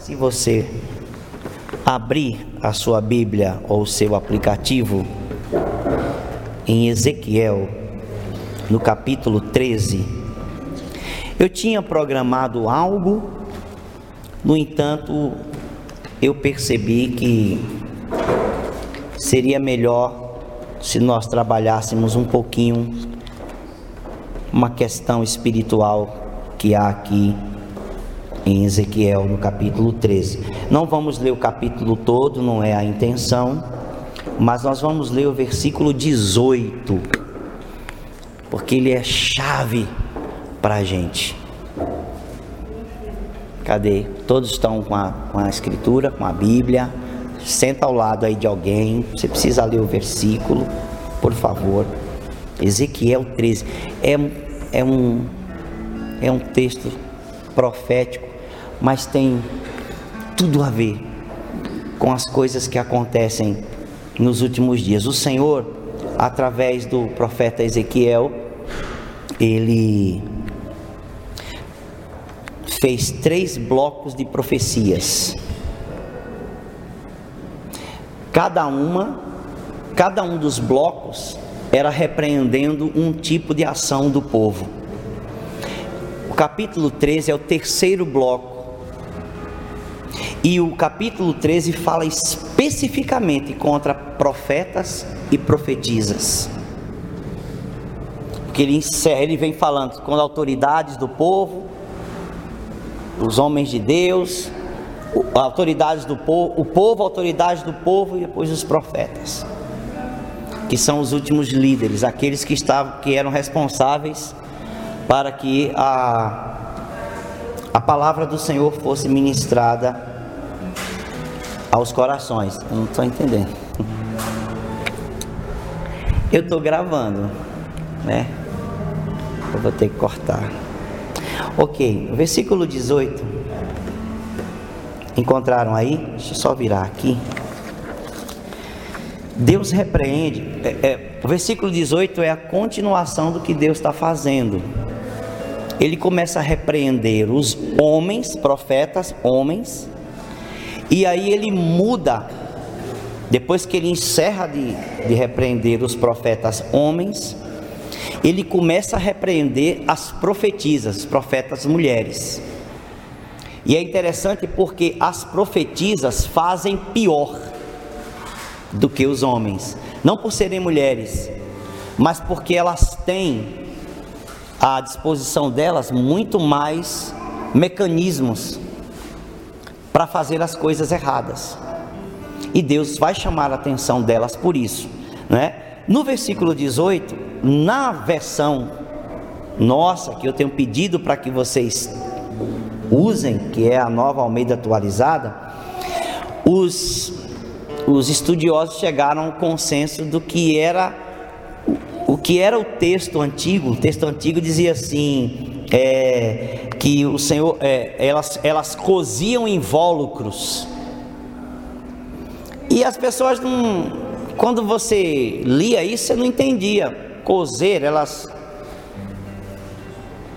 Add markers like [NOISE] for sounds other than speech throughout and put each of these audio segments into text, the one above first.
Se você abrir a sua Bíblia ou o seu aplicativo em Ezequiel, no capítulo 13, eu tinha programado algo, no entanto, eu percebi que seria melhor se nós trabalhássemos um pouquinho uma questão espiritual que há aqui em Ezequiel, no capítulo 13. Não vamos ler o capítulo todo, não é a intenção, mas nós vamos ler o versículo 18, porque ele é chave para a gente. Cadê? Todos estão com a, com a escritura, com a Bíblia. Senta ao lado aí de alguém. Você precisa ler o versículo, por favor. Ezequiel 13. É, é, um, é um texto profético, mas tem tudo a ver com as coisas que acontecem nos últimos dias. O Senhor, através do profeta Ezequiel, ele fez três blocos de profecias. Cada uma, cada um dos blocos era repreendendo um tipo de ação do povo. O capítulo 13 é o terceiro bloco. E o capítulo 13 fala especificamente contra profetas e profetisas. Porque ele, ele vem falando com autoridades do povo, os homens de Deus, autoridades do povo, o povo, autoridades do povo e depois os profetas, que são os últimos líderes, aqueles que estavam, que eram responsáveis para que a a palavra do Senhor fosse ministrada aos corações. Eu não estou entendendo. Eu estou gravando, né? Eu vou ter que cortar. Ok, versículo 18. Encontraram aí? Deixa eu só virar aqui. Deus repreende. É, é, o versículo 18 é a continuação do que Deus está fazendo. Ele começa a repreender os homens, profetas, homens, e aí ele muda. Depois que ele encerra de, de repreender os profetas homens, ele começa a repreender as profetisas, profetas mulheres. E é interessante porque as profetisas fazem pior do que os homens, não por serem mulheres, mas porque elas têm à disposição delas muito mais mecanismos para fazer as coisas erradas. E Deus vai chamar a atenção delas por isso, né? No versículo 18, na versão nossa, que eu tenho pedido para que vocês usem, que é a nova Almeida atualizada, os, os estudiosos chegaram ao consenso do que era o que era o texto antigo. O texto antigo dizia assim: é, que o Senhor, é, elas, elas coziam invólucros. E as pessoas não quando você lia isso, você não entendia. Cozer, elas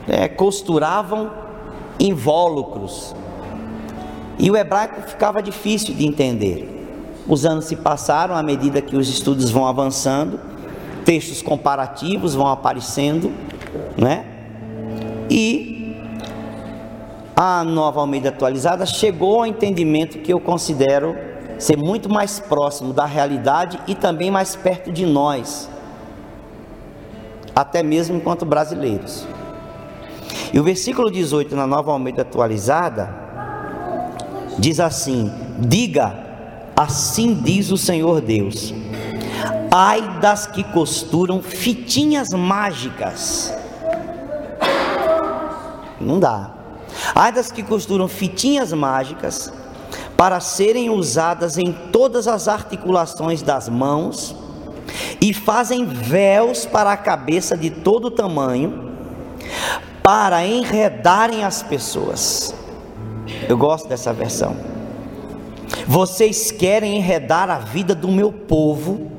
é, costuravam invólucros. E o hebraico ficava difícil de entender. Os anos se passaram à medida que os estudos vão avançando, textos comparativos vão aparecendo, né? E a nova Almeida atualizada chegou ao entendimento que eu considero ser muito mais próximo da realidade e também mais perto de nós, até mesmo enquanto brasileiros. E o versículo 18 na Nova Almeida atualizada diz assim: Diga, assim diz o Senhor Deus. Ai das que costuram fitinhas mágicas. Não dá. Ai das que costuram fitinhas mágicas para serem usadas em todas as articulações das mãos, e fazem véus para a cabeça de todo tamanho, para enredarem as pessoas. Eu gosto dessa versão. Vocês querem enredar a vida do meu povo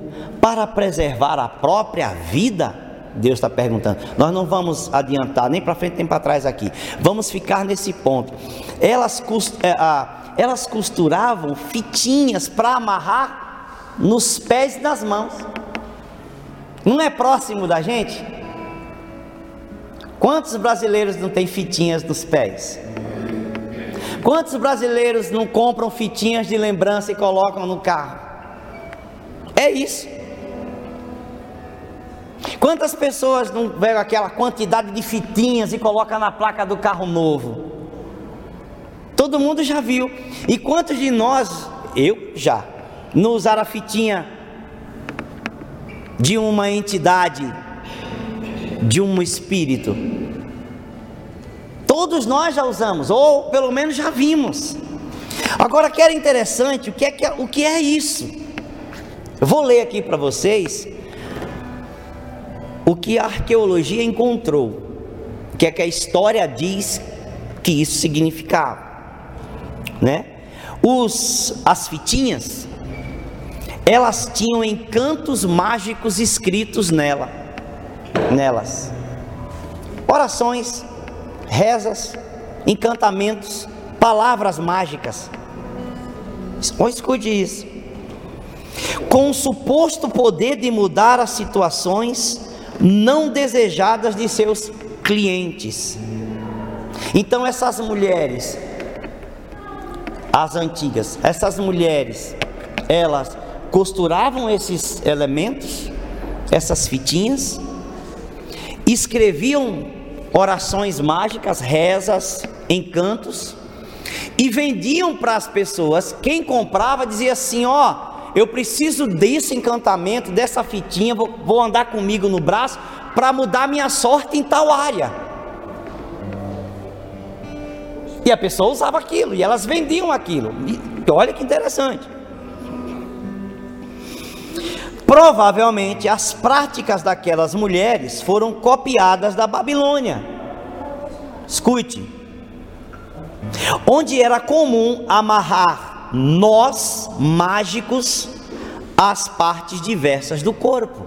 para preservar a própria vida? Deus está perguntando. Nós não vamos adiantar nem para frente nem para trás aqui. Vamos ficar nesse ponto. Elas, é, elas costuravam fitinhas para amarrar nos pés e nas mãos. Não é próximo da gente? Quantos brasileiros não têm fitinhas nos pés? Quantos brasileiros não compram fitinhas de lembrança e colocam no carro? É isso. Quantas pessoas não pegam aquela quantidade de fitinhas e colocam na placa do carro novo? Todo mundo já viu. E quantos de nós, eu já, não usaram a fitinha de uma entidade, de um espírito? Todos nós já usamos, ou pelo menos já vimos. Agora que era interessante, o que é, o que é isso? Eu vou ler aqui para vocês o que a arqueologia encontrou, o que é que a história diz que isso significava, né? Os as fitinhas, elas tinham encantos mágicos escritos nela, nelas. Orações, rezas, encantamentos, palavras mágicas. Escute isso. Com o suposto poder de mudar as situações não desejadas de seus clientes. Então essas mulheres, as antigas, essas mulheres, elas costuravam esses elementos, essas fitinhas, escreviam orações mágicas, rezas, encantos, e vendiam para as pessoas. Quem comprava dizia assim: Ó, eu preciso desse encantamento, dessa fitinha, vou, vou andar comigo no braço para mudar minha sorte em tal área. E a pessoa usava aquilo, e elas vendiam aquilo. E olha que interessante. Provavelmente as práticas daquelas mulheres foram copiadas da Babilônia. Escute. Onde era comum amarrar nós mágicos as partes diversas do corpo.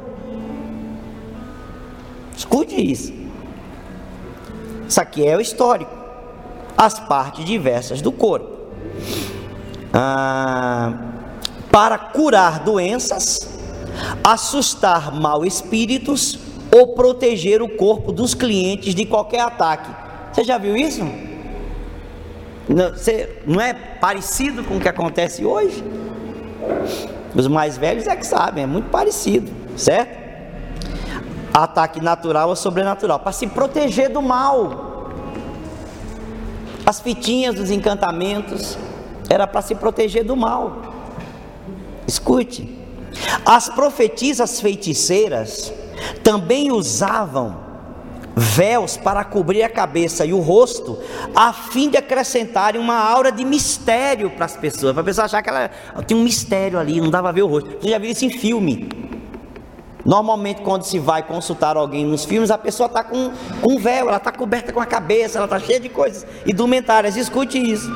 Escute isso. Isso aqui é o histórico. As partes diversas do corpo. Ah, para curar doenças, assustar mal espíritos ou proteger o corpo dos clientes de qualquer ataque. Você já viu isso? Não, é parecido com o que acontece hoje? Os mais velhos é que sabem, é muito parecido, certo? Ataque natural ou sobrenatural, para se proteger do mal. As fitinhas dos encantamentos era para se proteger do mal. Escute, as profetisas feiticeiras também usavam véus para cobrir a cabeça e o rosto, a fim de acrescentarem uma aura de mistério para as pessoas, para a pessoa achar que ela tinha um mistério ali, não dava a ver o rosto. Você já viu isso em filme? Normalmente, quando se vai consultar alguém nos filmes, a pessoa está com, com um véu, ela está coberta com a cabeça, ela está cheia de coisas indumentárias. Escute isso.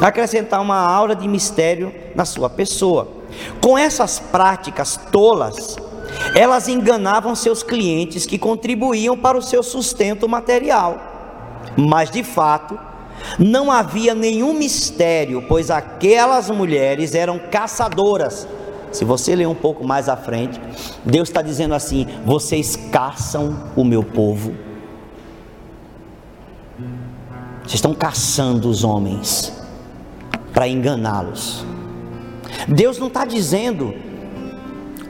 Acrescentar uma aura de mistério na sua pessoa. Com essas práticas tolas, elas enganavam seus clientes que contribuíam para o seu sustento material. Mas de fato, não havia nenhum mistério, pois aquelas mulheres eram caçadoras. Se você ler um pouco mais à frente, Deus está dizendo assim: vocês caçam o meu povo. Vocês estão caçando os homens para enganá-los. Deus não está dizendo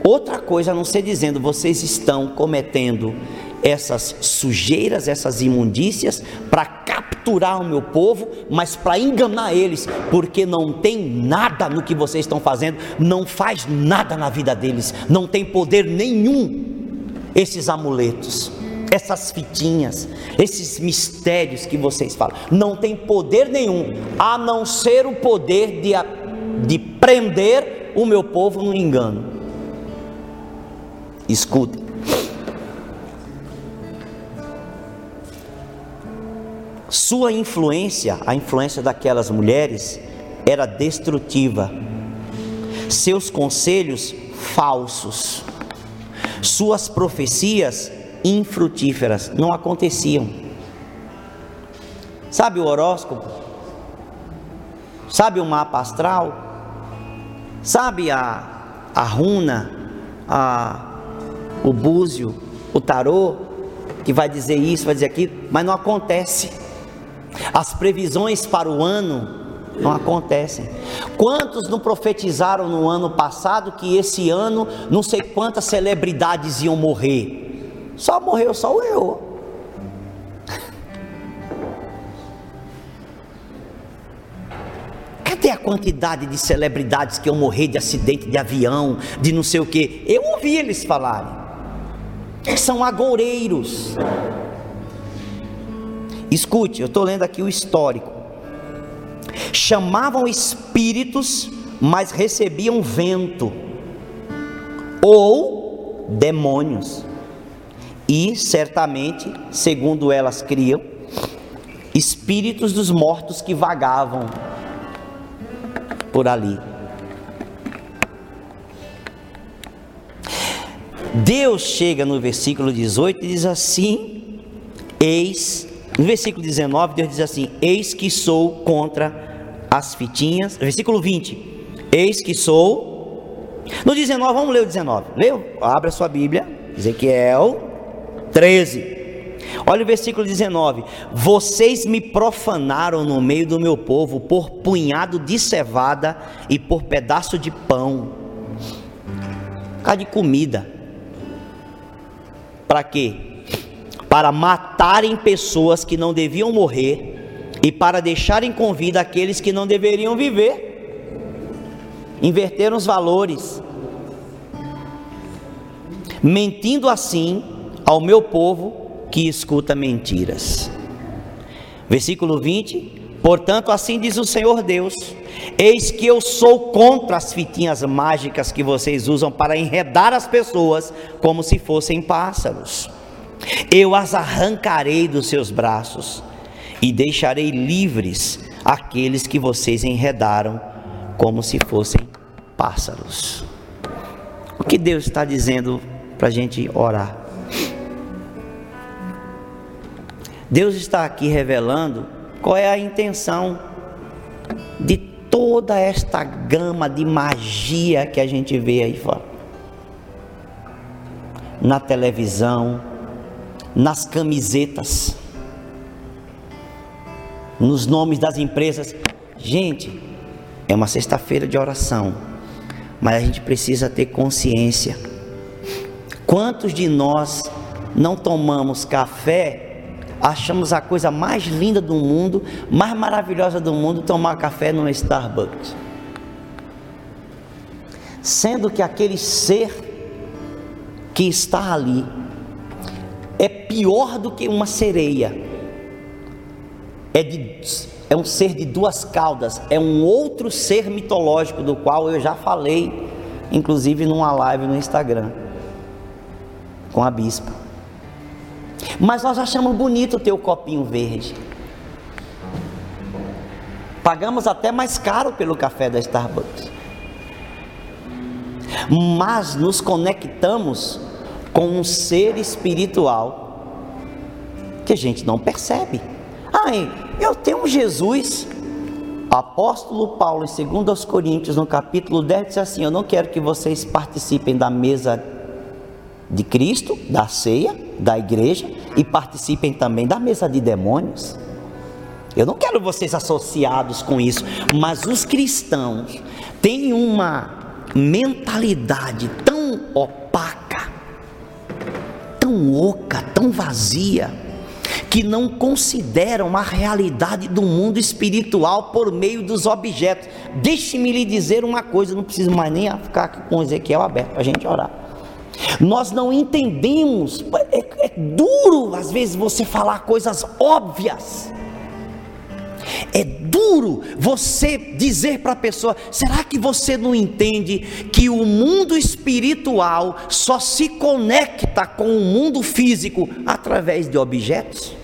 Outra coisa a não ser dizendo, vocês estão cometendo essas sujeiras, essas imundícias para capturar o meu povo, mas para enganar eles, porque não tem nada no que vocês estão fazendo, não faz nada na vida deles, não tem poder nenhum esses amuletos, essas fitinhas, esses mistérios que vocês falam, não tem poder nenhum a não ser o poder de, de prender o meu povo no engano. Escuta. Sua influência, a influência daquelas mulheres, era destrutiva. Seus conselhos falsos. Suas profecias infrutíferas não aconteciam. Sabe o horóscopo? Sabe o mapa astral? Sabe a, a runa, a, o búzio, o tarô, que vai dizer isso, vai dizer aquilo, mas não acontece. As previsões para o ano não acontecem. Quantos não profetizaram no ano passado que esse ano não sei quantas celebridades iam morrer? Só morreu só o. Cadê a quantidade de celebridades que iam morrer de acidente de avião, de não sei o que? Eu ouvi eles falarem. São agoureiros. Escute, eu estou lendo aqui o histórico chamavam espíritos, mas recebiam vento, ou demônios, e certamente, segundo elas criam, espíritos dos mortos que vagavam por ali. Deus chega no versículo 18 e diz assim: Eis, no versículo 19, Deus diz assim: Eis que sou contra as fitinhas. Versículo 20: Eis que sou. No 19, vamos ler o 19. Leu? Abra sua Bíblia. Ezequiel 13. Olha o versículo 19: Vocês me profanaram no meio do meu povo por punhado de cevada e por pedaço de pão. Cá de comida. Para quê? Para matarem pessoas que não deviam morrer e para deixarem com vida aqueles que não deveriam viver. Inverteram os valores, mentindo assim ao meu povo que escuta mentiras. Versículo 20: Portanto, assim diz o Senhor Deus: Eis que eu sou contra as fitinhas mágicas que vocês usam para enredar as pessoas como se fossem pássaros. Eu as arrancarei dos seus braços e deixarei livres aqueles que vocês enredaram como se fossem pássaros. O que Deus está dizendo para a gente orar? Deus está aqui revelando qual é a intenção de toda esta gama de magia que a gente vê aí fora. Na televisão, nas camisetas, nos nomes das empresas. Gente, é uma sexta-feira de oração, mas a gente precisa ter consciência. Quantos de nós não tomamos café, achamos a coisa mais linda do mundo, mais maravilhosa do mundo, tomar café no Starbucks? Sendo que aquele ser que está ali é pior do que uma sereia é, de, é um ser de duas caudas, é um outro ser mitológico do qual eu já falei, inclusive numa live no Instagram, com a bispa. Mas nós achamos bonito ter o copinho verde. Pagamos até mais caro pelo café da Starbucks. Mas nos conectamos com um ser espiritual que a gente não percebe. Ai, eu tenho Jesus. Apóstolo Paulo, em 2 Coríntios, no capítulo 10, diz assim: Eu não quero que vocês participem da mesa de Cristo, da ceia, da igreja, e participem também da mesa de demônios. Eu não quero vocês associados com isso, mas os cristãos têm uma mentalidade tão opaca, tão oca, tão vazia, que não consideram a realidade do mundo espiritual por meio dos objetos. Deixe-me lhe dizer uma coisa, não preciso mais nem ficar com Ezequiel aberto para a gente orar. Nós não entendemos, é duro às vezes você falar coisas óbvias. É duro você dizer para a pessoa: será que você não entende que o mundo espiritual só se conecta com o mundo físico através de objetos?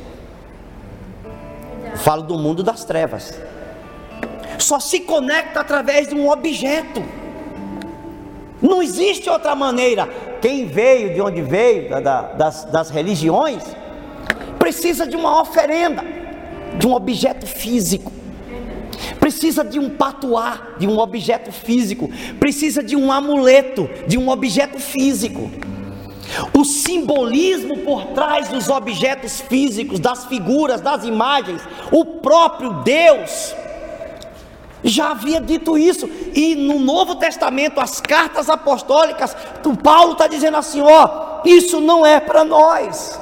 Falo do mundo das trevas. Só se conecta através de um objeto. Não existe outra maneira. Quem veio de onde veio, da, das, das religiões, precisa de uma oferenda, de um objeto físico precisa de um patuá, de um objeto físico, precisa de um amuleto, de um objeto físico. O simbolismo por trás dos objetos físicos, das figuras, das imagens, o próprio Deus já havia dito isso, e no Novo Testamento, as cartas apostólicas, Paulo está dizendo assim: ó, isso não é para nós.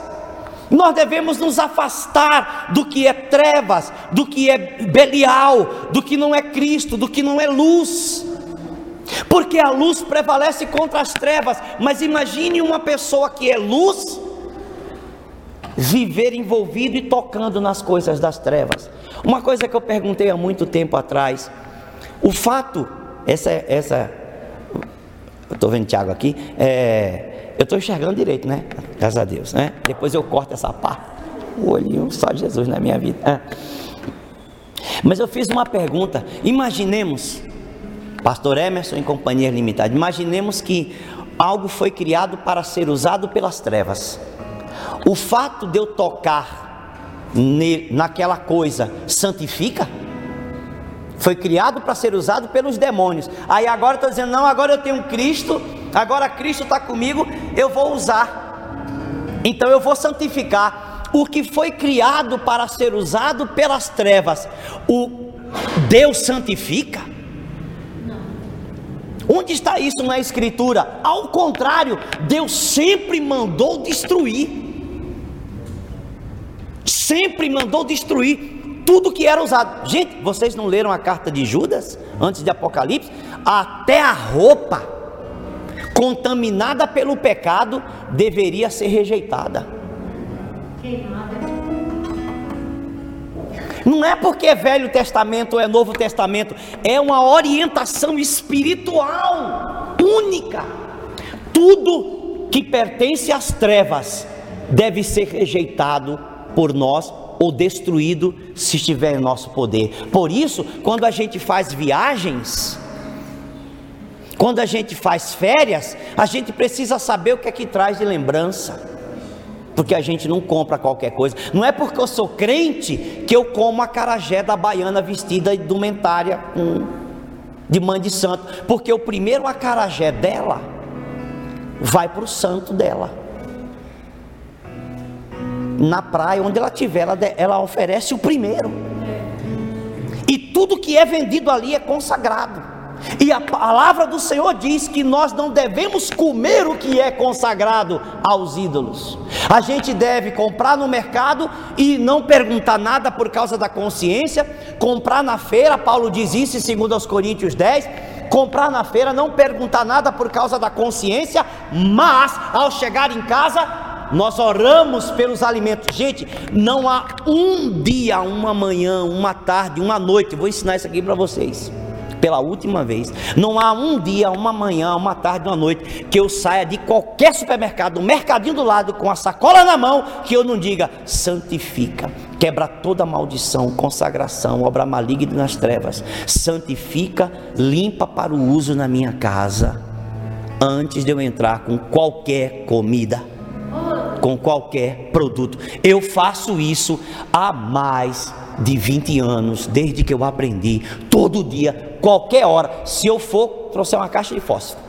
Nós devemos nos afastar do que é trevas, do que é Belial, do que não é Cristo, do que não é luz. Porque a luz prevalece contra as trevas, mas imagine uma pessoa que é luz viver envolvido e tocando nas coisas das trevas. Uma coisa que eu perguntei há muito tempo atrás, o fato, essa, essa, eu estou vendo Tiago aqui, é, eu estou enxergando direito, né? Graças a Deus, né? Depois eu corto essa parte, o olhinho só Jesus na minha vida. É. Mas eu fiz uma pergunta, imaginemos, Pastor Emerson em Companhia Limitada, imaginemos que algo foi criado para ser usado pelas trevas. O fato de eu tocar naquela coisa santifica? Foi criado para ser usado pelos demônios. Aí agora estou dizendo, não, agora eu tenho Cristo, agora Cristo está comigo, eu vou usar. Então eu vou santificar. O que foi criado para ser usado pelas trevas, o Deus santifica? Onde está isso na Escritura? Ao contrário, Deus sempre mandou destruir sempre mandou destruir tudo que era usado. Gente, vocês não leram a carta de Judas antes de Apocalipse? Até a roupa contaminada pelo pecado deveria ser rejeitada. Não é porque é Velho Testamento ou é Novo Testamento, é uma orientação espiritual única. Tudo que pertence às trevas deve ser rejeitado por nós ou destruído se estiver em nosso poder. Por isso, quando a gente faz viagens, quando a gente faz férias, a gente precisa saber o que é que traz de lembrança. Porque a gente não compra qualquer coisa. Não é porque eu sou crente que eu como a carajé da baiana vestida de indumentária de mãe de santo. Porque o primeiro acarajé dela vai para o santo dela na praia, onde ela tiver, ela, ela oferece o primeiro. E tudo que é vendido ali é consagrado. E a palavra do Senhor diz que nós não devemos comer o que é consagrado aos ídolos. A gente deve comprar no mercado e não perguntar nada por causa da consciência. Comprar na feira, Paulo diz isso em 2 Coríntios 10. Comprar na feira, não perguntar nada por causa da consciência, mas ao chegar em casa, nós oramos pelos alimentos. Gente, não há um dia, uma manhã, uma tarde, uma noite. Vou ensinar isso aqui para vocês. Pela última vez, não há um dia, uma manhã, uma tarde, uma noite que eu saia de qualquer supermercado, mercadinho do lado, com a sacola na mão, que eu não diga santifica, quebra toda maldição, consagração, obra maligna nas trevas, santifica, limpa para o uso na minha casa, antes de eu entrar com qualquer comida com qualquer produto. Eu faço isso há mais de 20 anos, desde que eu aprendi, todo dia, qualquer hora. Se eu for, trouxer uma caixa de fósforo.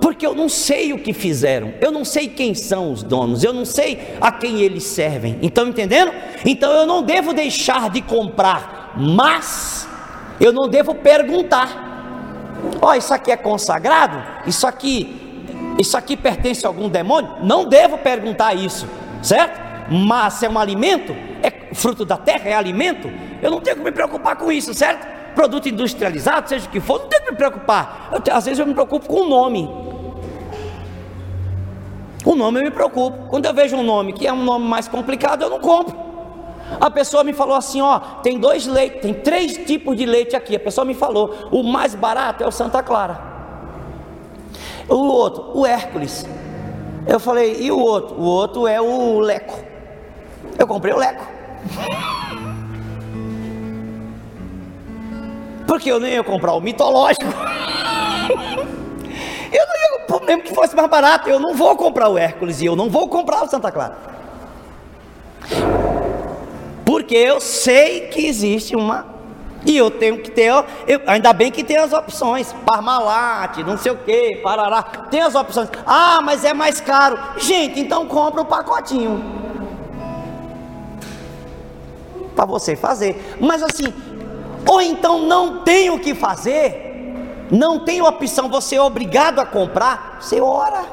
Porque eu não sei o que fizeram, eu não sei quem são os donos, eu não sei a quem eles servem. Então, entendendo? Então eu não devo deixar de comprar, mas eu não devo perguntar. Ó, oh, isso aqui é consagrado? Isso aqui isso aqui pertence a algum demônio? Não devo perguntar isso, certo? Mas é um alimento, é fruto da terra, é alimento, eu não tenho que me preocupar com isso, certo? Produto industrializado, seja o que for, não tenho que me preocupar. Eu, às vezes eu me preocupo com o nome. O nome eu me preocupo. Quando eu vejo um nome que é um nome mais complicado, eu não compro. A pessoa me falou assim: ó, tem dois leites, tem três tipos de leite aqui. A pessoa me falou: o mais barato é o Santa Clara. O outro, o Hércules. Eu falei, e o outro? O outro é o Leco. Eu comprei o Leco. Porque eu nem ia comprar o mitológico. [LAUGHS] Eu não ia, mesmo que fosse mais barato, eu não vou comprar o Hércules e eu não vou comprar o Santa Clara. Por porque eu sei que existe uma. E eu tenho que ter, eu, ainda bem que tem as opções, Parmalat, não sei o que, Parará, tem as opções. Ah, mas é mais caro. Gente, então compra o pacotinho. Para você fazer. Mas assim, ou então não tem o que fazer, não tem opção, você é obrigado a comprar, você ora.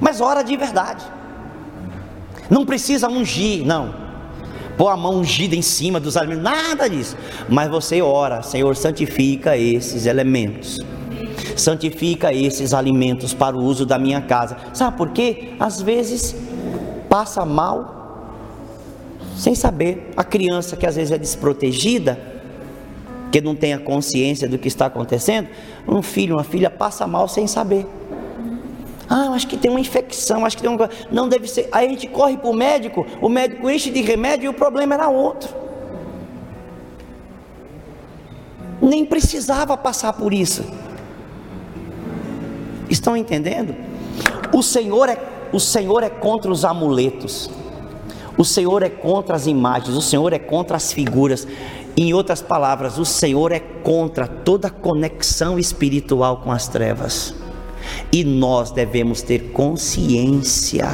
Mas ora de verdade. Não precisa ungir, não pôr a mão ungida em cima dos alimentos, nada disso. Mas você ora, Senhor, santifica esses elementos. Santifica esses alimentos para o uso da minha casa. Sabe por quê? Às vezes passa mal sem saber. A criança que às vezes é desprotegida, que não tem a consciência do que está acontecendo, um filho, uma filha passa mal sem saber. Ah, acho que tem uma infecção, acho que tem uma. Não deve ser. Aí a gente corre para o médico, o médico enche de remédio e o problema era outro. Nem precisava passar por isso. Estão entendendo? O Senhor é, o Senhor é contra os amuletos. O Senhor é contra as imagens, o Senhor é contra as figuras. Em outras palavras, o Senhor é contra toda conexão espiritual com as trevas. E nós devemos ter consciência.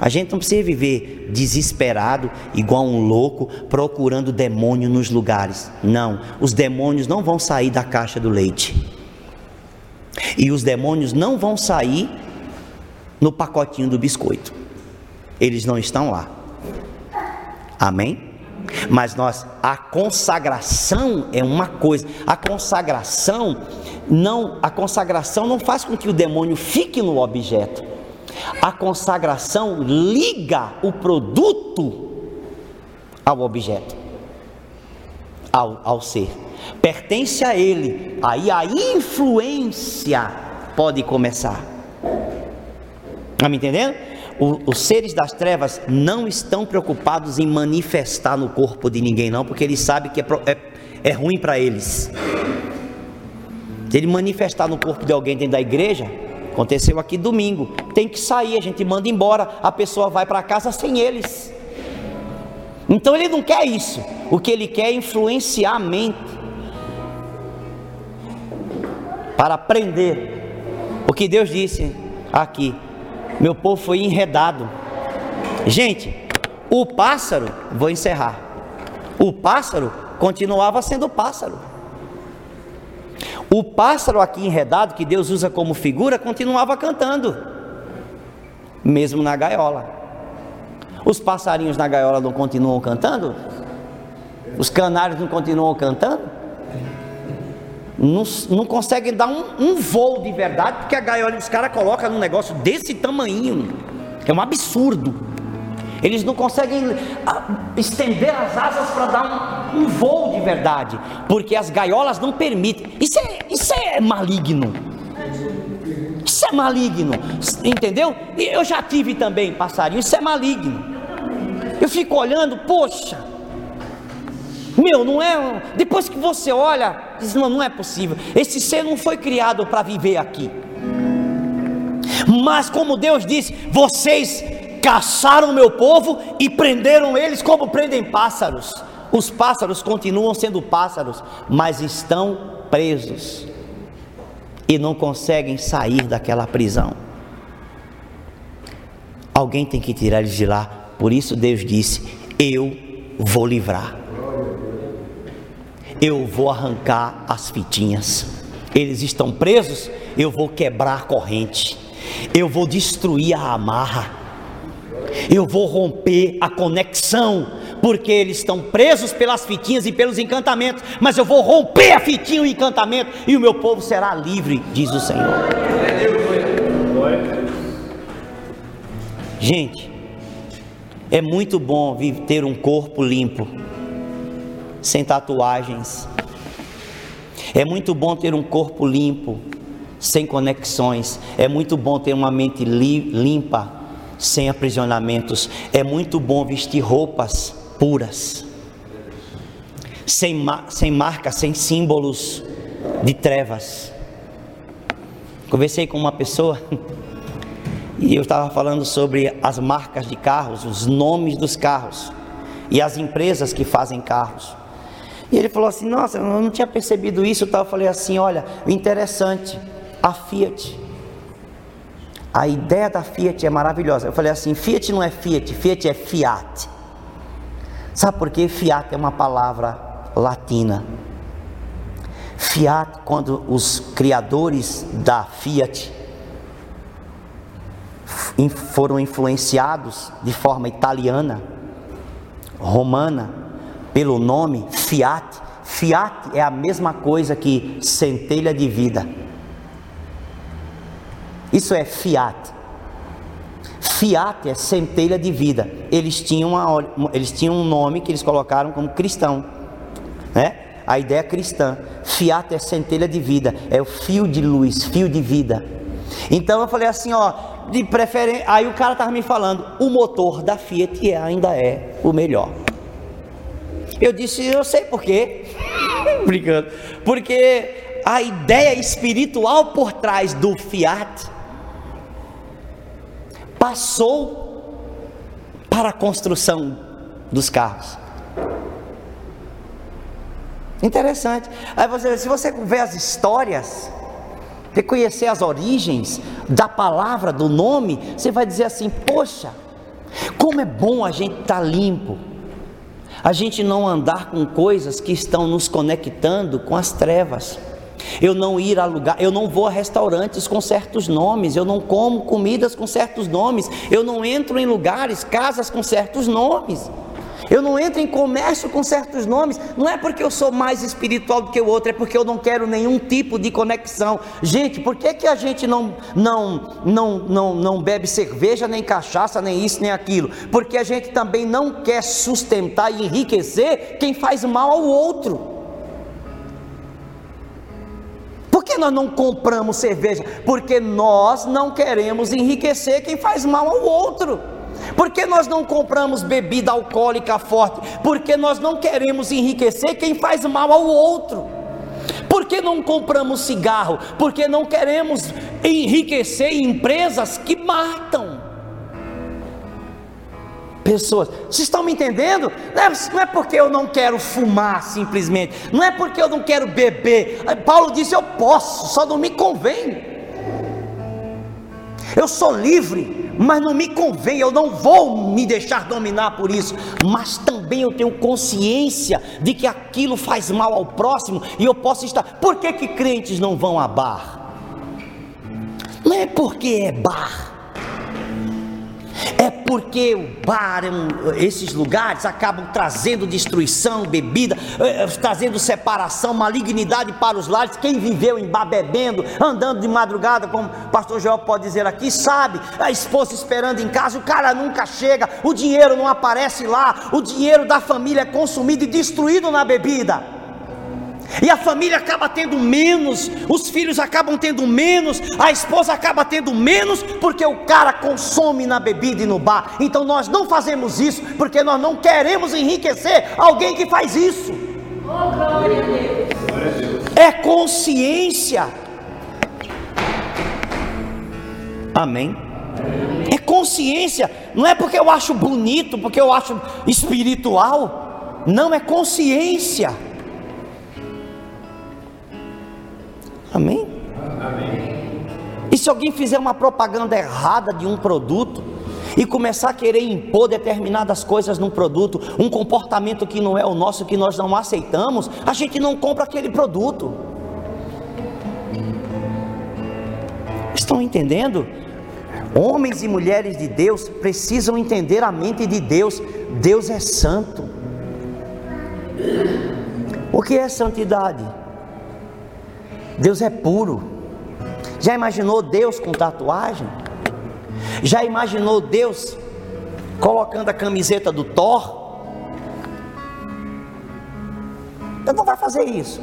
A gente não precisa viver desesperado, igual um louco, procurando demônio nos lugares. Não, os demônios não vão sair da caixa do leite. E os demônios não vão sair no pacotinho do biscoito. Eles não estão lá. Amém? Mas nós, a consagração é uma coisa. A consagração não, a consagração não faz com que o demônio fique no objeto. A consagração liga o produto ao objeto, ao, ao ser. Pertence a ele. Aí a influência pode começar. Está me entendendo? O, os seres das trevas não estão preocupados em manifestar no corpo de ninguém, não, porque eles sabem que é, é, é ruim para eles. Ele manifestar no corpo de alguém dentro da igreja, aconteceu aqui domingo, tem que sair, a gente manda embora, a pessoa vai para casa sem eles. Então ele não quer isso. O que ele quer é influenciar a mente para aprender. O que Deus disse aqui, meu povo foi enredado. Gente, o pássaro, vou encerrar. O pássaro continuava sendo pássaro. O pássaro aqui enredado, que Deus usa como figura, continuava cantando, mesmo na gaiola. Os passarinhos na gaiola não continuam cantando? Os canários não continuam cantando? Não, não conseguem dar um, um voo de verdade, porque a gaiola dos caras coloca num negócio desse tamanho. É um absurdo. Eles não conseguem ah, estender as asas para dar um, um, voo de verdade, porque as gaiolas não permitem. Isso é, isso é maligno. Isso é maligno, entendeu? Eu já tive também passarinho, isso é maligno. Eu fico olhando, poxa, meu, não é. Depois que você olha, diz: não, não é possível. Esse ser não foi criado para viver aqui. Mas como Deus disse, vocês caçaram o meu povo e prenderam eles como prendem pássaros. Os pássaros continuam sendo pássaros, mas estão presos e não conseguem sair daquela prisão. Alguém tem que tirar eles de lá. Por isso Deus disse: Eu vou livrar. Eu vou arrancar as fitinhas. Eles estão presos, eu vou quebrar a corrente. Eu vou destruir a amarra eu vou romper a conexão, porque eles estão presos pelas fitinhas e pelos encantamentos, mas eu vou romper a fitinha e o encantamento, e o meu povo será livre, diz o Senhor. Gente, é muito bom ter um corpo limpo, sem tatuagens. É muito bom ter um corpo limpo, sem conexões. É muito bom ter uma mente limpa sem aprisionamentos. É muito bom vestir roupas puras, sem, sem marcas, sem símbolos de trevas. Conversei com uma pessoa [LAUGHS] E eu estava falando sobre as marcas de carros, os nomes dos carros e as empresas que fazem carros. E ele falou assim: Nossa, eu não tinha percebido isso. Eu falei assim: Olha, interessante, a Fiat. A ideia da Fiat é maravilhosa. Eu falei assim: Fiat não é Fiat, Fiat é Fiat. Sabe por quê? Fiat é uma palavra latina. Fiat, quando os criadores da Fiat foram influenciados de forma italiana, romana, pelo nome Fiat. Fiat é a mesma coisa que centelha de vida. Isso é Fiat. Fiat é centelha de vida. Eles tinham, uma, eles tinham um nome que eles colocaram como cristão, né? A ideia cristã. Fiat é centelha de vida, é o fio de luz, fio de vida. Então eu falei assim, ó, de preferência. Aí o cara estava me falando, o motor da Fiat ainda é o melhor. Eu disse, eu sei por quê. [LAUGHS] Brincando. Porque a ideia espiritual por trás do Fiat passou para a construção dos carros. Interessante. Aí você, se você vê as histórias, reconhecer as origens da palavra, do nome, você vai dizer assim: poxa, como é bom a gente estar tá limpo, a gente não andar com coisas que estão nos conectando com as trevas. Eu não ir a lugar, eu não vou a restaurantes com certos nomes, eu não como comidas com certos nomes, eu não entro em lugares, casas com certos nomes. Eu não entro em comércio com certos nomes, não é porque eu sou mais espiritual do que o outro, é porque eu não quero nenhum tipo de conexão. Gente, por que, que a gente não, não, não, não, não bebe cerveja, nem cachaça, nem isso, nem aquilo? Porque a gente também não quer sustentar e enriquecer quem faz mal ao outro. Nós não compramos cerveja? Porque nós não queremos enriquecer quem faz mal ao outro. Por que nós não compramos bebida alcoólica forte? Porque nós não queremos enriquecer quem faz mal ao outro. Por que não compramos cigarro? Porque não queremos enriquecer empresas que matam pessoas. Vocês estão me entendendo? Não é, não é, porque eu não quero fumar simplesmente, não é porque eu não quero beber. Paulo disse: Eu posso, só não me convém. Eu sou livre, mas não me convém, eu não vou me deixar dominar por isso, mas também eu tenho consciência de que aquilo faz mal ao próximo e eu posso estar. Por que, que crentes não vão a bar? Não é porque é bar é porque o bar, esses lugares acabam trazendo destruição, bebida, eh, eh, trazendo separação, malignidade para os lares. Quem viveu em bar bebendo, andando de madrugada, como o pastor Joel pode dizer aqui, sabe, a esposa esperando em casa, o cara nunca chega, o dinheiro não aparece lá, o dinheiro da família é consumido e destruído na bebida. E a família acaba tendo menos, os filhos acabam tendo menos, a esposa acaba tendo menos, porque o cara consome na bebida e no bar. Então nós não fazemos isso, porque nós não queremos enriquecer alguém que faz isso. Oh, glória a Deus. É consciência. Amém. É consciência, não é porque eu acho bonito, porque eu acho espiritual, não é consciência. E se alguém fizer uma propaganda errada de um produto e começar a querer impor determinadas coisas num produto, um comportamento que não é o nosso, que nós não aceitamos, a gente não compra aquele produto. Estão entendendo? Homens e mulheres de Deus precisam entender a mente de Deus. Deus é santo. O que é santidade? Deus é puro. Já imaginou Deus com tatuagem? Já imaginou Deus colocando a camiseta do Thor? Deus não vai fazer isso.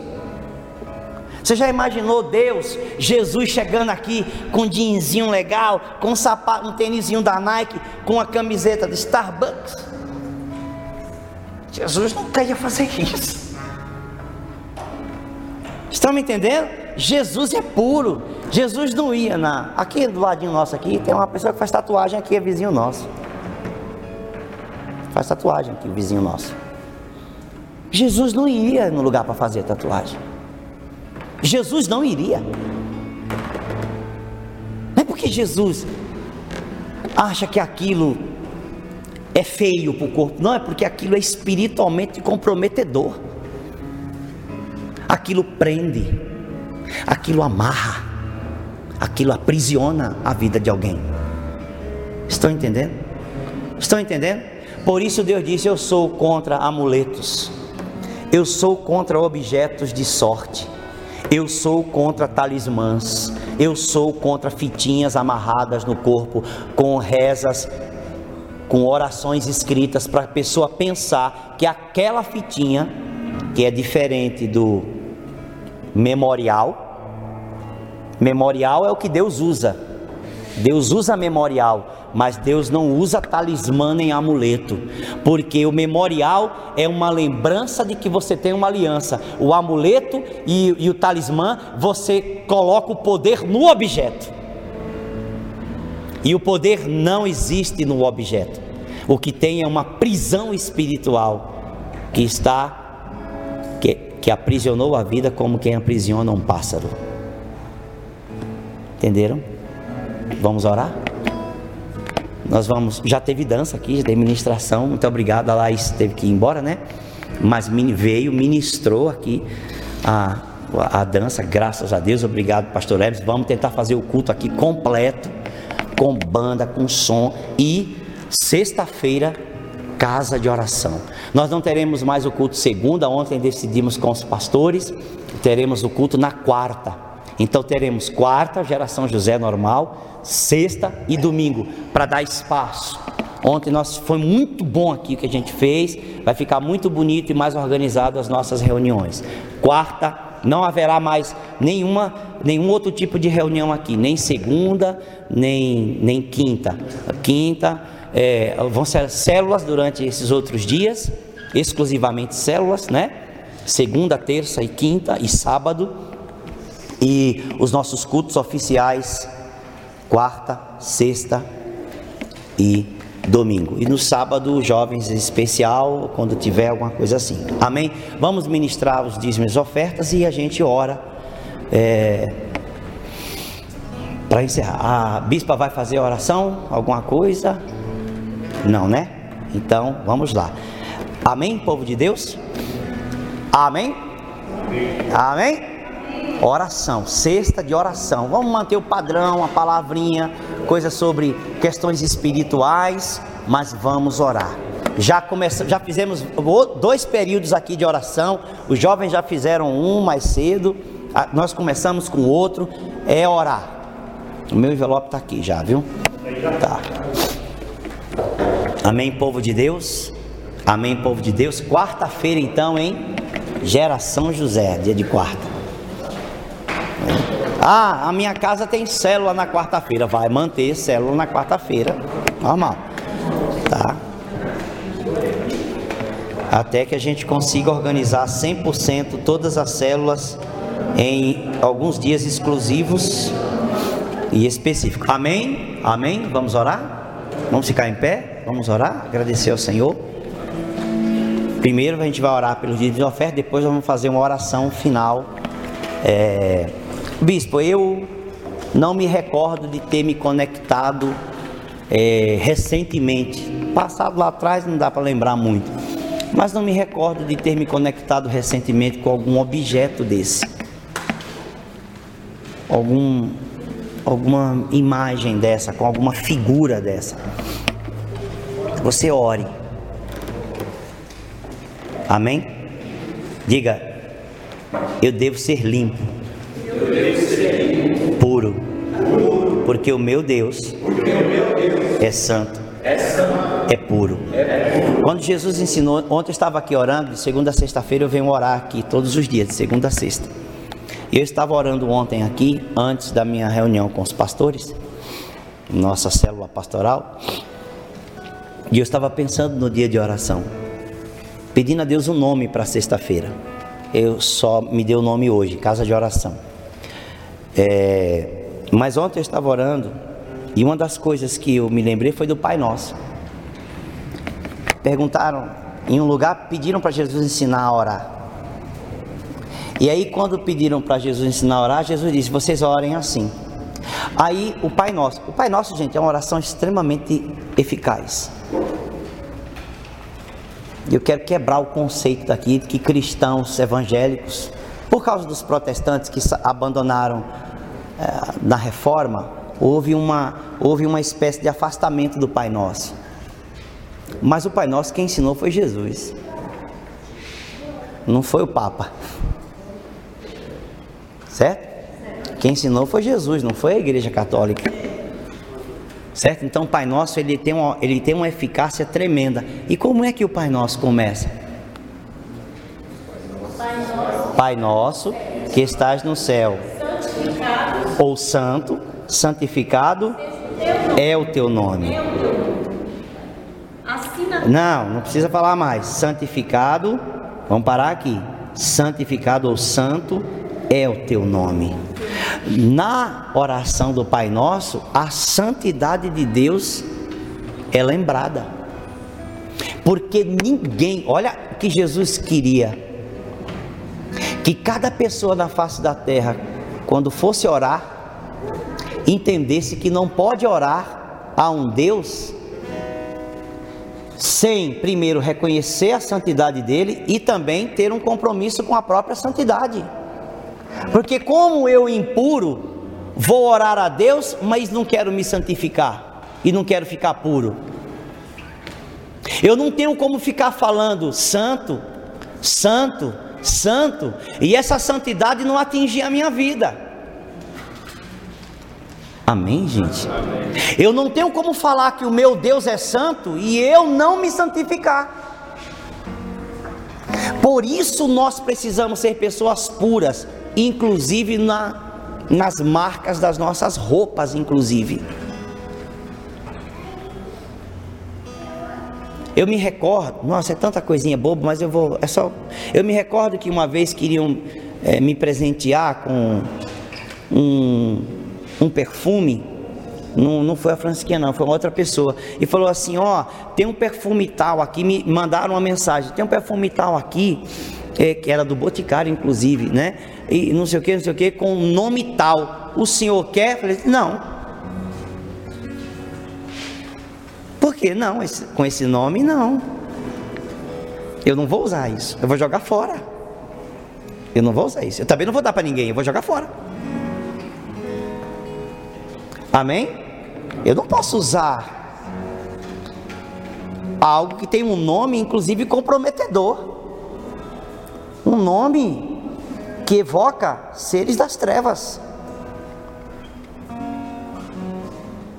Você já imaginou Deus, Jesus chegando aqui com um legal, com um sapato, um tênisinho da Nike, com a camiseta do Starbucks? Jesus nunca ia fazer isso. Estão me entendendo? Jesus é puro. Jesus não ia na. Aqui do ladinho nosso aqui tem uma pessoa que faz tatuagem aqui, é vizinho nosso. Faz tatuagem aqui, vizinho nosso. Jesus não iria no lugar para fazer tatuagem. Jesus não iria. Não é porque Jesus acha que aquilo é feio para o corpo, não, é porque aquilo é espiritualmente comprometedor. Aquilo prende, aquilo amarra, aquilo aprisiona a vida de alguém. Estão entendendo? Estão entendendo? Por isso Deus disse: Eu sou contra amuletos, eu sou contra objetos de sorte, eu sou contra talismãs, eu sou contra fitinhas amarradas no corpo com rezas, com orações escritas para a pessoa pensar que aquela fitinha, que é diferente do memorial, memorial é o que Deus usa. Deus usa memorial, mas Deus não usa talismã nem amuleto, porque o memorial é uma lembrança de que você tem uma aliança. O amuleto e, e o talismã, você coloca o poder no objeto. E o poder não existe no objeto. O que tem é uma prisão espiritual que está que, que aprisionou a vida como quem aprisiona um pássaro. Entenderam? Vamos orar? Nós vamos. Já teve dança aqui, já teve ministração. Muito obrigado. A Laís teve que ir embora, né? Mas veio, ministrou aqui a, a dança, graças a Deus. Obrigado, Pastor Hermes. Vamos tentar fazer o culto aqui completo, com banda, com som. E sexta-feira, casa de oração. Nós não teremos mais o culto segunda. Ontem decidimos com os pastores. Teremos o culto na quarta então teremos quarta, geração José normal, sexta e domingo, para dar espaço. Ontem nós foi muito bom aqui o que a gente fez, vai ficar muito bonito e mais organizado as nossas reuniões. Quarta, não haverá mais nenhuma, nenhum outro tipo de reunião aqui, nem segunda, nem, nem quinta. Quinta, é, vão ser células durante esses outros dias, exclusivamente células, né? Segunda, terça e quinta e sábado e os nossos cultos oficiais, quarta, sexta e domingo. E no sábado, jovens especial, quando tiver alguma coisa assim. Amém? Vamos ministrar os dízimos e ofertas e a gente ora. É, para encerrar, a bispa vai fazer oração? Alguma coisa? Não, né? Então vamos lá. Amém, povo de Deus? Amém? Amém? Amém? Oração, sexta de oração. Vamos manter o padrão, a palavrinha, coisas sobre questões espirituais, mas vamos orar. Já começamos, já fizemos dois períodos aqui de oração. Os jovens já fizeram um mais cedo. Nós começamos com outro. É orar. O meu envelope está aqui já, viu? Tá. Amém, povo de Deus. Amém, povo de Deus. Quarta-feira, então, hein? Geração José, dia de quarta. Ah, a minha casa tem célula na quarta-feira. Vai manter célula na quarta-feira. Normal. Tá? Até que a gente consiga organizar 100% todas as células em alguns dias exclusivos e específicos. Amém? Amém? Vamos orar? Vamos ficar em pé? Vamos orar? Agradecer ao Senhor. Primeiro a gente vai orar pelos dias de oferta, depois vamos fazer uma oração final. É Bispo, eu não me recordo de ter me conectado é, recentemente. Passado lá atrás não dá para lembrar muito. Mas não me recordo de ter me conectado recentemente com algum objeto desse. Algum, alguma imagem dessa, com alguma figura dessa. Você ore. Amém? Diga, eu devo ser limpo Puro. Porque o meu Deus é santo. É puro. Quando Jesus ensinou, ontem eu estava aqui orando, de segunda a sexta-feira eu venho orar aqui todos os dias, de segunda a sexta. Eu estava orando ontem aqui, antes da minha reunião com os pastores, nossa célula pastoral, e eu estava pensando no dia de oração, pedindo a Deus um nome para sexta-feira. Eu só me deu o nome hoje, casa de oração. É, mas ontem eu estava orando e uma das coisas que eu me lembrei foi do Pai Nosso. Perguntaram em um lugar, pediram para Jesus ensinar a orar. E aí, quando pediram para Jesus ensinar a orar, Jesus disse: Vocês orem assim. Aí, o Pai Nosso. O Pai Nosso, gente, é uma oração extremamente eficaz. Eu quero quebrar o conceito daqui de que cristãos evangélicos, por causa dos protestantes que abandonaram na reforma, houve uma, houve uma espécie de afastamento do Pai Nosso. Mas o Pai Nosso quem ensinou foi Jesus, não foi o Papa, certo? Quem ensinou foi Jesus, não foi a Igreja Católica. Certo? Então o Pai Nosso ele tem, uma, ele tem uma eficácia tremenda. E como é que o Pai Nosso começa? Pai Nosso que estás no céu, ou santo, santificado é o teu nome. Não, não precisa falar mais. Santificado, vamos parar aqui. Santificado ou santo é o teu nome. Na oração do Pai Nosso, a santidade de Deus é lembrada. Porque ninguém, olha o que Jesus queria, que cada pessoa na face da terra, quando fosse orar, entendesse que não pode orar a um Deus sem primeiro reconhecer a santidade dele e também ter um compromisso com a própria santidade. Porque como eu impuro, vou orar a Deus, mas não quero me santificar e não quero ficar puro. Eu não tenho como ficar falando santo, santo, santo, e essa santidade não atingir a minha vida. Amém, gente? Amém. Eu não tenho como falar que o meu Deus é santo e eu não me santificar. Por isso nós precisamos ser pessoas puras, inclusive na, nas marcas das nossas roupas, inclusive. Eu me recordo, nossa, é tanta coisinha boba, mas eu vou, é só, eu me recordo que uma vez queriam é, me presentear com um, um perfume, não, não foi a Francisquinha não, foi uma outra pessoa, e falou assim, ó, tem um perfume tal aqui, me mandaram uma mensagem, tem um perfume tal aqui, é, que era do Boticário, inclusive, né? E não sei o que, não sei o que, com nome tal. O senhor quer? Eu falei, não. Por que não? Esse, com esse nome, não. Eu não vou usar isso. Eu vou jogar fora. Eu não vou usar isso. Eu também não vou dar para ninguém. Eu vou jogar fora. Amém? Eu não posso usar algo que tem um nome, inclusive comprometedor um nome que evoca seres das trevas.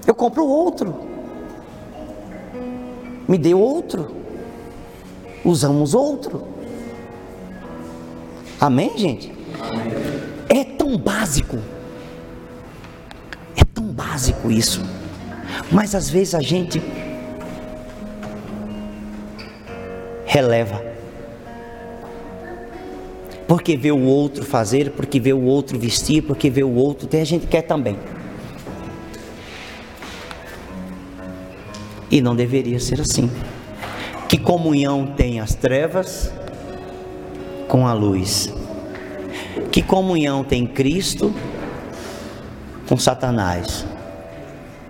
Eu compro outro, me deu outro, usamos outro. Amém, gente? Amém. É tão básico, é tão básico isso, mas às vezes a gente releva porque vê o outro fazer, porque vê o outro vestir, porque vê o outro ter, a gente quer também. E não deveria ser assim. Que comunhão tem as trevas com a luz? Que comunhão tem Cristo com Satanás?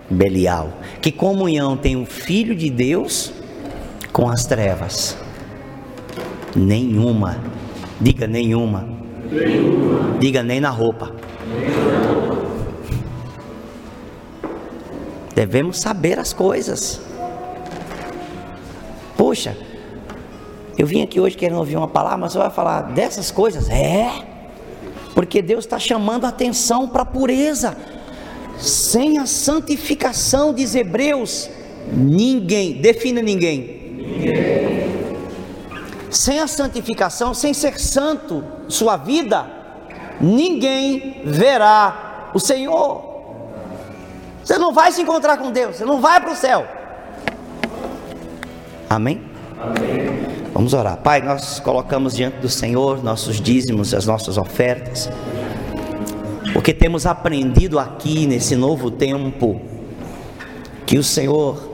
Belial. Que comunhão tem o Filho de Deus com as trevas? Nenhuma. Diga nenhuma. nenhuma. Diga nem na roupa. Devemos saber as coisas. Poxa, eu vim aqui hoje querendo ouvir uma palavra, mas você vai falar dessas coisas? É, porque Deus está chamando a atenção para a pureza. Sem a santificação, diz Hebreus, ninguém, defina ninguém. Ninguém sem a santificação, sem ser santo, sua vida, ninguém verá o Senhor. Você não vai se encontrar com Deus, você não vai para o céu. Amém? Amém? Vamos orar. Pai, nós colocamos diante do Senhor nossos dízimos, as nossas ofertas. Porque temos aprendido aqui nesse novo tempo que o Senhor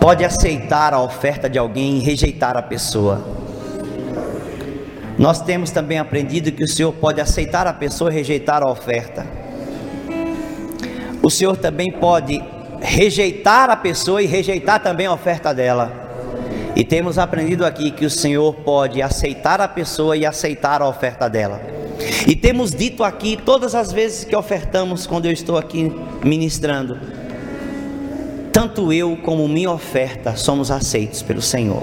pode aceitar a oferta de alguém e rejeitar a pessoa. Nós temos também aprendido que o Senhor pode aceitar a pessoa e rejeitar a oferta. O Senhor também pode rejeitar a pessoa e rejeitar também a oferta dela. E temos aprendido aqui que o Senhor pode aceitar a pessoa e aceitar a oferta dela. E temos dito aqui todas as vezes que ofertamos, quando eu estou aqui ministrando, tanto eu como minha oferta somos aceitos pelo Senhor.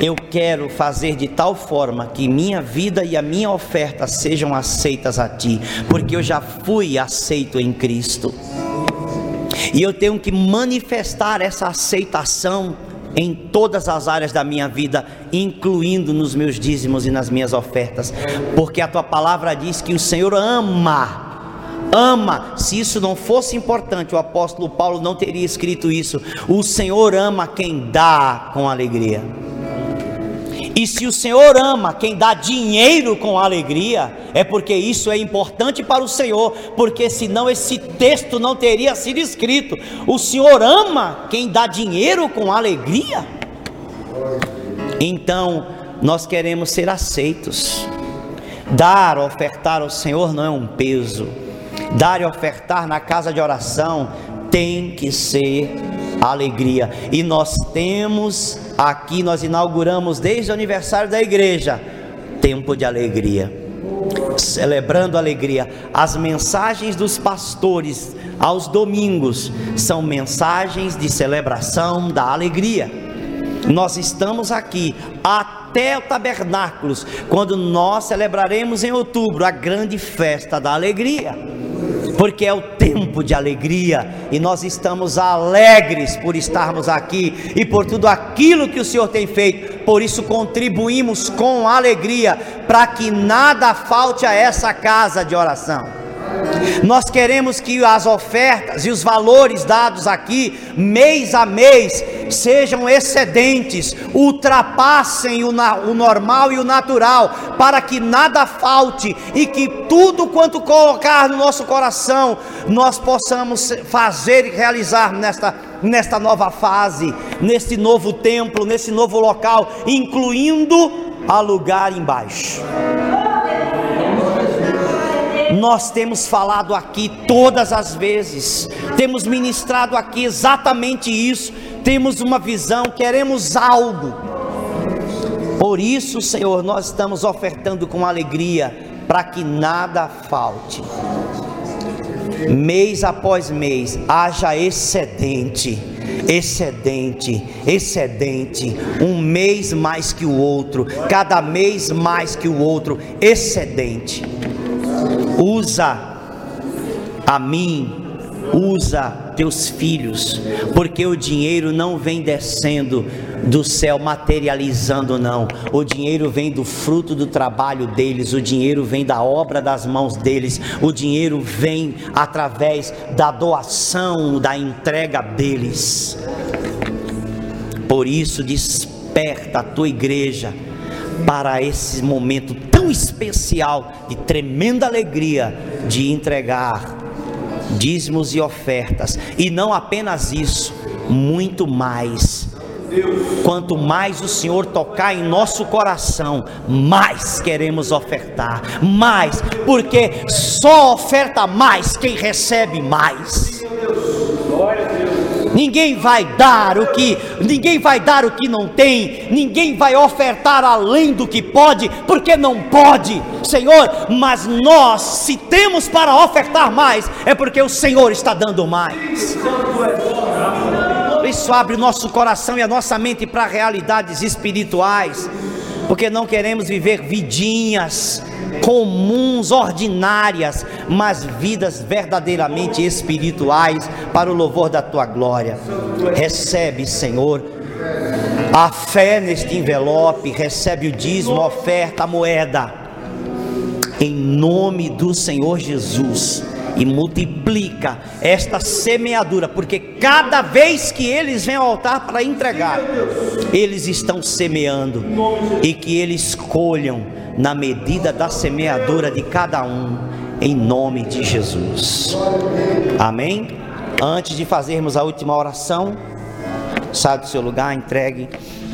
Eu quero fazer de tal forma que minha vida e a minha oferta sejam aceitas a Ti, porque eu já fui aceito em Cristo. E eu tenho que manifestar essa aceitação em todas as áreas da minha vida, incluindo nos meus dízimos e nas minhas ofertas, porque a tua palavra diz que o Senhor ama. Ama, se isso não fosse importante, o apóstolo Paulo não teria escrito isso. O Senhor ama quem dá com alegria. E se o Senhor ama quem dá dinheiro com alegria, é porque isso é importante para o Senhor, porque senão esse texto não teria sido escrito. O Senhor ama quem dá dinheiro com alegria. Então, nós queremos ser aceitos. Dar, ofertar ao Senhor não é um peso. Dar e ofertar na casa de oração tem que ser alegria. E nós temos aqui, nós inauguramos desde o aniversário da igreja, tempo de alegria. Celebrando alegria. As mensagens dos pastores aos domingos são mensagens de celebração da alegria. Nós estamos aqui até o tabernáculos, quando nós celebraremos em outubro a grande festa da alegria porque é o tempo de alegria e nós estamos alegres por estarmos aqui e por tudo aquilo que o Senhor tem feito. Por isso contribuímos com alegria para que nada falte a essa casa de oração. Nós queremos que as ofertas e os valores dados aqui, mês a mês, sejam excedentes, ultrapassem o, na, o normal e o natural, para que nada falte e que tudo quanto colocar no nosso coração, nós possamos fazer e realizar nesta, nesta nova fase, neste novo templo, nesse novo local, incluindo a lugar embaixo. Nós temos falado aqui todas as vezes, temos ministrado aqui exatamente isso, temos uma visão, queremos algo. Por isso, Senhor, nós estamos ofertando com alegria, para que nada falte. Mês após mês, haja excedente excedente, excedente, um mês mais que o outro, cada mês mais que o outro, excedente usa a mim, usa teus filhos, porque o dinheiro não vem descendo do céu materializando, não. O dinheiro vem do fruto do trabalho deles, o dinheiro vem da obra das mãos deles, o dinheiro vem através da doação, da entrega deles. Por isso, desperta a tua igreja para esse momento tão especial de tremenda alegria de entregar dízimos e ofertas, e não apenas isso, muito mais. Quanto mais o Senhor tocar em nosso coração, mais queremos ofertar, mais, porque só oferta mais quem recebe mais. Glória a Deus. Ninguém vai dar o que, ninguém vai dar o que não tem, ninguém vai ofertar além do que pode, porque não pode, Senhor, mas nós, se temos para ofertar mais, é porque o Senhor está dando mais. Isso abre o nosso coração e a nossa mente para realidades espirituais, porque não queremos viver vidinhas comuns, ordinárias, mas vidas verdadeiramente espirituais para o louvor da tua glória. Recebe, Senhor, a fé neste envelope, recebe o dízimo, a oferta, a moeda, em nome do Senhor Jesus. E multiplica esta semeadura, porque cada vez que eles vêm ao altar para entregar, eles estão semeando. E que eles colham na medida da semeadura de cada um, em nome de Jesus. Amém? Antes de fazermos a última oração, sai do seu lugar, entregue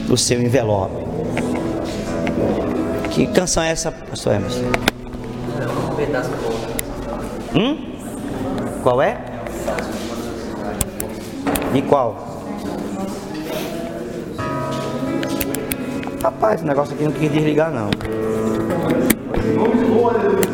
o seu envelope. Que canção é essa, pastor Emerson? Hum? Qual é? E qual? Rapaz, esse negócio aqui não quis desligar não nome de Deus.